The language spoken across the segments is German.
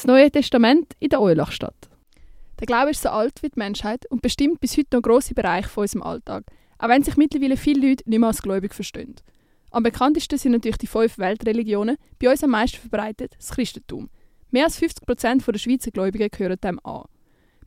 Das Neue Testament in der Eulachstadt. Der Glaube ist so alt wie die Menschheit und bestimmt bis heute noch grosse Bereiche von unserem Alltag, auch wenn sich mittlerweile viele Leute nicht mehr als gläubig verstehen. Am bekanntesten sind natürlich die fünf Weltreligionen, bei uns am meisten verbreitet das Christentum. Mehr als 50 Prozent der Schweizer Gläubigen gehören dem an.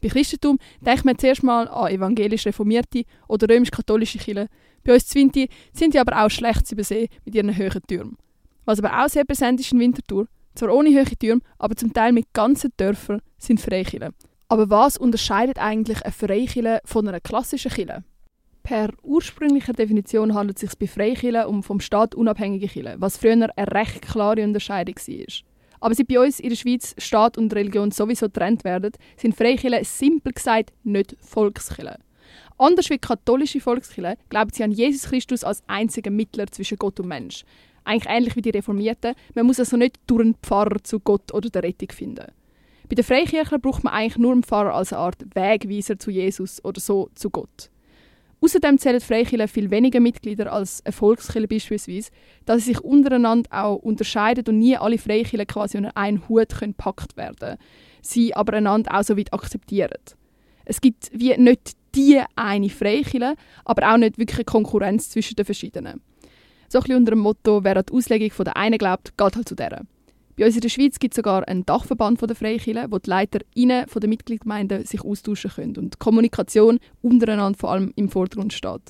Bei Christentum denkt man zuerst mal an evangelisch-reformierte oder römisch-katholische Kirchen. Bei uns Zwinti sind die aber auch schlecht zu übersehen mit ihren hohen Türmen. Was aber auch sehr präsent ist in Winterthur, zwar ohne hohe Türme, aber zum Teil mit ganzen Dörfern, sind Freikirchen. Aber was unterscheidet eigentlich eine Freikirche von einer klassischen Kirche? Per ursprünglicher Definition handelt es sich bei Freikirchen um vom Staat unabhängige Kirchen, was früher eine recht klare Unterscheidung war. Aber seit bei uns in der Schweiz Staat und Religion sowieso getrennt werden, sind Freikirchen simpel gesagt nicht Volkskirchen. Anders wie katholische Volkskirchen glauben sie an Jesus Christus als einzigen Mittler zwischen Gott und Mensch. Eigentlich ähnlich wie die Reformierten. Man muss also nicht durch einen Pfarrer zu Gott oder der Rettung finden. Bei den Freikirchen braucht man eigentlich nur einen Pfarrer als eine Art Wegweiser zu Jesus oder so zu Gott. Außerdem zählen Freikirchen viel weniger Mitglieder als eine Volkskirche beispielsweise, da sie sich untereinander auch unterscheiden und nie alle Freikirchen quasi unter einen Hut gepackt werden können, sie aber einander auch so weit akzeptieren. Es gibt wie nicht die eine Freikirche, aber auch nicht wirklich eine Konkurrenz zwischen den verschiedenen. So ein bisschen unter dem Motto, wer an die Auslegung von der einen glaubt, geht halt zu der. Bei uns in der Schweiz gibt es sogar einen Dachverband der Freikirchen, wo die LeiterInnen der Mitgliedsgemeinden sich austauschen können und die Kommunikation untereinander vor allem im Vordergrund steht.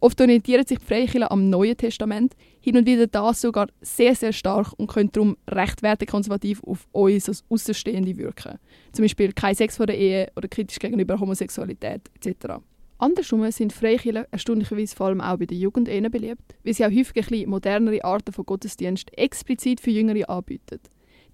Oft orientieren sich die Freikirchen am Neuen Testament, hin und wieder das sogar sehr, sehr stark und können darum recht wertekonservativ auf uns als Außenstehende wirken. Zum Beispiel kein Sex vor der Ehe oder kritisch gegenüber Homosexualität etc. Andersrum sind Freikirchen erstaunlicherweise vor allem auch bei der Jugend eher beliebt, weil sie auch häufig ein modernere Arten von Gottesdienst explizit für Jüngere anbieten.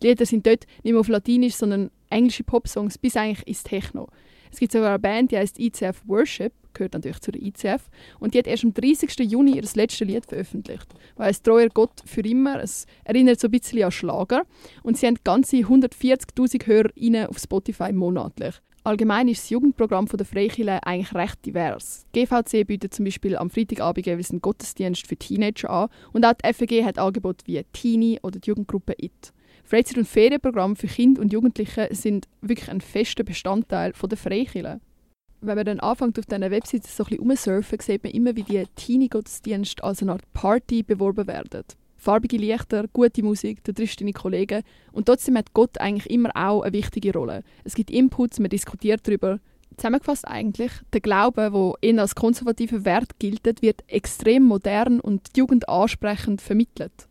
Die Lieder sind dort nicht mehr auf Latinisch, sondern englische Popsongs bis eigentlich ins Techno. Es gibt sogar eine Band, die heißt ICF Worship, gehört natürlich zu der ICF, und die hat erst am 30. Juni ihr letztes Lied veröffentlicht. Weil Treuer Gott für immer, es erinnert so ein bisschen an Schlager. Und sie haben ganze 140'000 HörerInnen auf Spotify monatlich. Allgemein ist das Jugendprogramm der Freikirche eigentlich recht divers. Die GVC bietet zum Beispiel am Freitagabend jeweils einen Gottesdienst für Teenager an und auch die FEG hat Angebote wie Teenie oder die Jugendgruppe IT. Freizeit- und Ferienprogramme für Kinder und Jugendliche sind wirklich ein fester Bestandteil der Freikirche. Wenn man dann anfängt, auf diesen Webseiten so ein bisschen rumsurfen, sieht man immer, wie die Teenie-Gottesdienste als eine Art Party beworben werden farbige Lichter, gute Musik, du triffst deine Kollegen. Und trotzdem hat Gott eigentlich immer auch eine wichtige Rolle. Es gibt Inputs, man diskutiert darüber. Zusammengefasst eigentlich, der Glaube, der eher als konservativer Wert gilt, wird extrem modern und jugendansprechend vermittelt.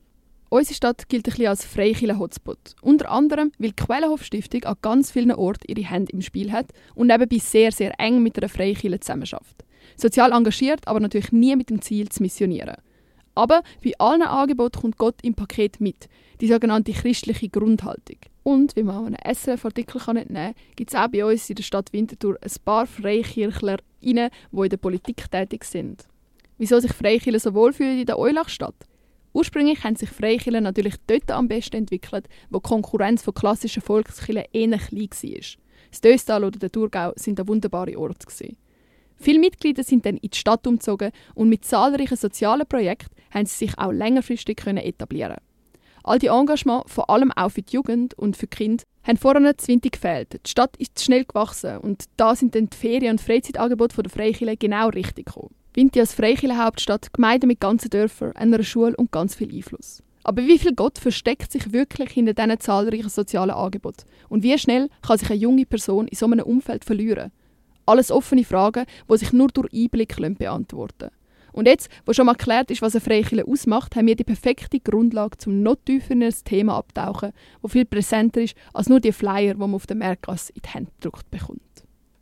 Unsere Stadt gilt ein bisschen als Freikirchen-Hotspot. Unter anderem, weil die Quellenhof-Stiftung an ganz vielen Orten ihre Hände im Spiel hat und nebenbei sehr, sehr eng mit einer Freikirche zusammenarbeitet. Sozial engagiert, aber natürlich nie mit dem Ziel zu missionieren. Aber bei allen Angeboten kommt Gott im Paket mit, die sogenannte christliche Grundhaltung. Und, wie man auch einen SRF-Artikel entnehmen kann, gibt es auch bei uns in der Stadt Winterthur ein paar Freikirchler, die in der Politik tätig sind. Wieso sich Freikirchen so wohlfühlen in der Eulachstadt? Ursprünglich haben sich Freikirchen natürlich dort am besten entwickelt, wo die Konkurrenz von klassischen Volkskirchen ähnlich klein war. Das Döstal oder der Thurgau sind da wunderbare Orte. Viele Mitglieder sind dann in die Stadt umgezogen und mit zahlreichen sozialen Projekten haben sie sich auch längerfristig können etablieren All die Engagement, vor allem auch für die Jugend und für die Kinder, haben vorher Zwinti gefehlt. Die Stadt ist schnell gewachsen und da sind dann die Ferien- und Freizeitangebote der Freikirche genau richtig gekommen. Winti als Freikirche-Hauptstadt, Gemeinde mit ganzen Dörfern, einer Schule und ganz viel Einfluss. Aber wie viel Gott versteckt sich wirklich hinter diesen zahlreichen sozialen Angeboten? Und wie schnell kann sich eine junge Person in so einem Umfeld verlieren? Alles offene Fragen, die sich nur durch Einblick beantworten lassen. Und jetzt, wo schon mal geklärt ist, was eine Freikirche ausmacht, haben wir die perfekte Grundlage, zum noch tiefer in das Thema abtauchen, das viel präsenter ist als nur die Flyer, die man auf der Märkgasse in die Hände gedruckt bekommt.